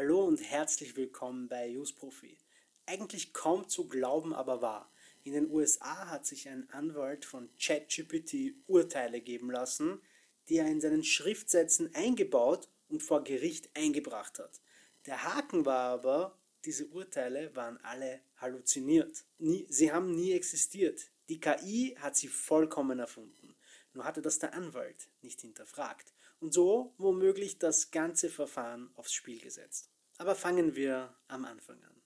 Hallo und herzlich willkommen bei Use Profi. Eigentlich kaum zu glauben, aber wahr. In den USA hat sich ein Anwalt von ChatGPT Urteile geben lassen, die er in seinen Schriftsätzen eingebaut und vor Gericht eingebracht hat. Der Haken war aber, diese Urteile waren alle halluziniert. Nie, sie haben nie existiert. Die KI hat sie vollkommen erfunden. Nur hatte das der Anwalt nicht hinterfragt und so womöglich das ganze Verfahren aufs Spiel gesetzt. Aber fangen wir am Anfang an.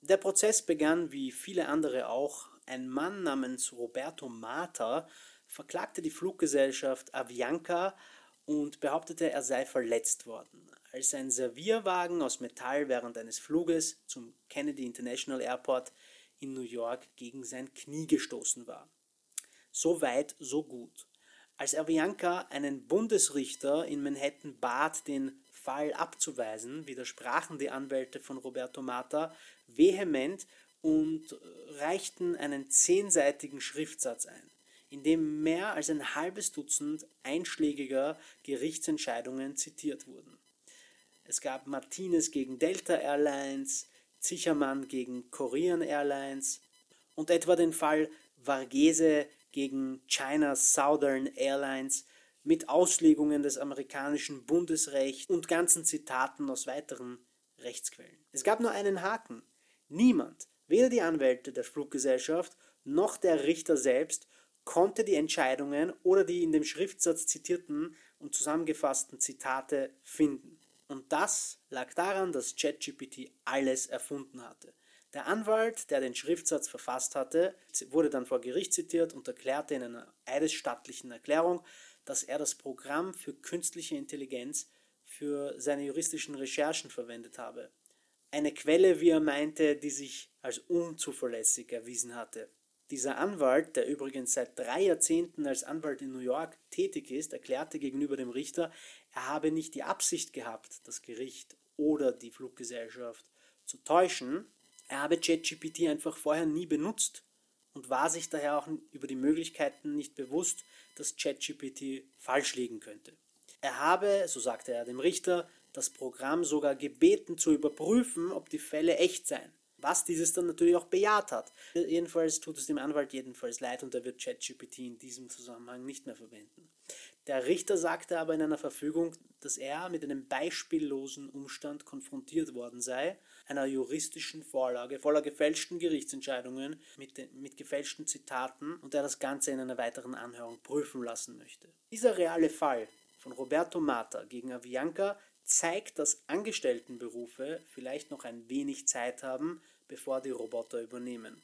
Der Prozess begann wie viele andere auch. Ein Mann namens Roberto Mata verklagte die Fluggesellschaft Avianca und behauptete, er sei verletzt worden, als ein Servierwagen aus Metall während eines Fluges zum Kennedy International Airport in New York gegen sein Knie gestoßen war. So weit, so gut. Als Avianca einen Bundesrichter in Manhattan bat, den Fall abzuweisen, widersprachen die Anwälte von Roberto Mata vehement und reichten einen zehnseitigen Schriftsatz ein, in dem mehr als ein halbes Dutzend einschlägiger Gerichtsentscheidungen zitiert wurden. Es gab Martinez gegen Delta Airlines, Zichermann gegen Korean Airlines und etwa den Fall Varghese gegen China Southern Airlines mit Auslegungen des amerikanischen Bundesrechts und ganzen Zitaten aus weiteren Rechtsquellen. Es gab nur einen Haken. Niemand, weder die Anwälte der Fluggesellschaft noch der Richter selbst, konnte die Entscheidungen oder die in dem Schriftsatz zitierten und zusammengefassten Zitate finden. Und das lag daran, dass ChatGPT alles erfunden hatte. Der Anwalt, der den Schriftsatz verfasst hatte, wurde dann vor Gericht zitiert und erklärte in einer eidesstattlichen Erklärung, dass er das Programm für künstliche Intelligenz für seine juristischen Recherchen verwendet habe. Eine Quelle, wie er meinte, die sich als unzuverlässig erwiesen hatte. Dieser Anwalt, der übrigens seit drei Jahrzehnten als Anwalt in New York tätig ist, erklärte gegenüber dem Richter, er habe nicht die Absicht gehabt, das Gericht oder die Fluggesellschaft zu täuschen. Er habe ChatGPT einfach vorher nie benutzt und war sich daher auch über die Möglichkeiten nicht bewusst, dass ChatGPT falsch liegen könnte. Er habe, so sagte er dem Richter, das Programm sogar gebeten zu überprüfen, ob die Fälle echt seien was dieses dann natürlich auch bejaht hat. Jedenfalls tut es dem Anwalt jedenfalls leid und er wird ChatGPT in diesem Zusammenhang nicht mehr verwenden. Der Richter sagte aber in einer Verfügung, dass er mit einem beispiellosen Umstand konfrontiert worden sei, einer juristischen Vorlage voller gefälschten Gerichtsentscheidungen mit, den, mit gefälschten Zitaten und er das Ganze in einer weiteren Anhörung prüfen lassen möchte. Dieser reale Fall von Roberto Mata gegen Avianca zeigt, dass Angestelltenberufe vielleicht noch ein wenig Zeit haben, bevor die Roboter übernehmen.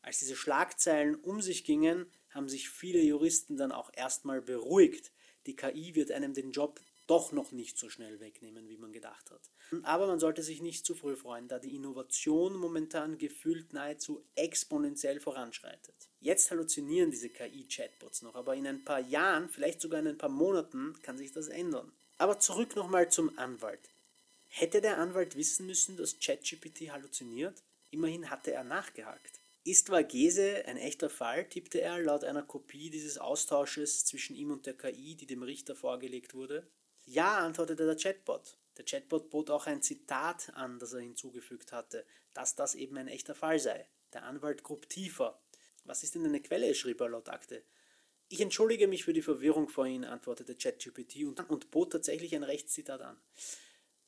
Als diese Schlagzeilen um sich gingen, haben sich viele Juristen dann auch erstmal beruhigt. Die KI wird einem den Job doch noch nicht so schnell wegnehmen, wie man gedacht hat. Aber man sollte sich nicht zu früh freuen, da die Innovation momentan gefühlt nahezu exponentiell voranschreitet. Jetzt halluzinieren diese KI-Chatbots noch, aber in ein paar Jahren, vielleicht sogar in ein paar Monaten, kann sich das ändern. Aber zurück nochmal zum Anwalt. Hätte der Anwalt wissen müssen, dass ChatGPT halluziniert? Immerhin hatte er nachgehakt. Ist Varghese ein echter Fall, tippte er laut einer Kopie dieses Austausches zwischen ihm und der KI, die dem Richter vorgelegt wurde. Ja, antwortete der Chatbot. Der Chatbot bot auch ein Zitat an, das er hinzugefügt hatte, dass das eben ein echter Fall sei. Der Anwalt grub tiefer. Was ist denn eine Quelle? schrieb er laut Akte. Ich entschuldige mich für die Verwirrung vorhin, antwortete ChatGPT und, und bot tatsächlich ein Rechtszitat an.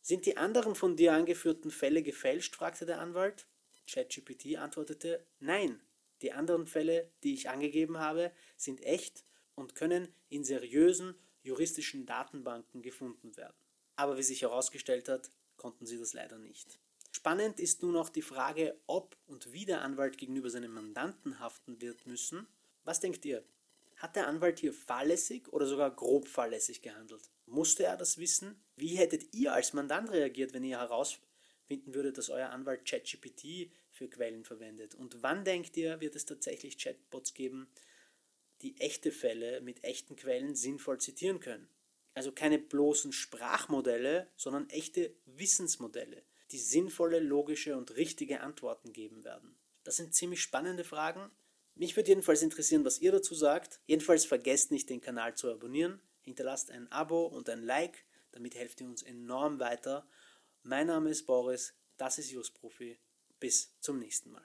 Sind die anderen von dir angeführten Fälle gefälscht? fragte der Anwalt. ChatGPT antwortete, nein, die anderen Fälle, die ich angegeben habe, sind echt und können in seriösen juristischen Datenbanken gefunden werden. Aber wie sich herausgestellt hat, konnten sie das leider nicht. Spannend ist nun auch die Frage, ob und wie der Anwalt gegenüber seinem Mandanten haften wird müssen. Was denkt ihr? Hat der Anwalt hier fahrlässig oder sogar grob fahrlässig gehandelt? Musste er das wissen? Wie hättet ihr als Mandant reagiert, wenn ihr heraus finden würde, dass euer Anwalt ChatGPT für Quellen verwendet? Und wann denkt ihr, wird es tatsächlich Chatbots geben, die echte Fälle mit echten Quellen sinnvoll zitieren können? Also keine bloßen Sprachmodelle, sondern echte Wissensmodelle, die sinnvolle, logische und richtige Antworten geben werden. Das sind ziemlich spannende Fragen. Mich würde jedenfalls interessieren, was ihr dazu sagt. Jedenfalls vergesst nicht, den Kanal zu abonnieren. Hinterlasst ein Abo und ein Like, damit helft ihr uns enorm weiter Mein Name ist Boris, das ist Just Profi. Bis zum nächsten Mal.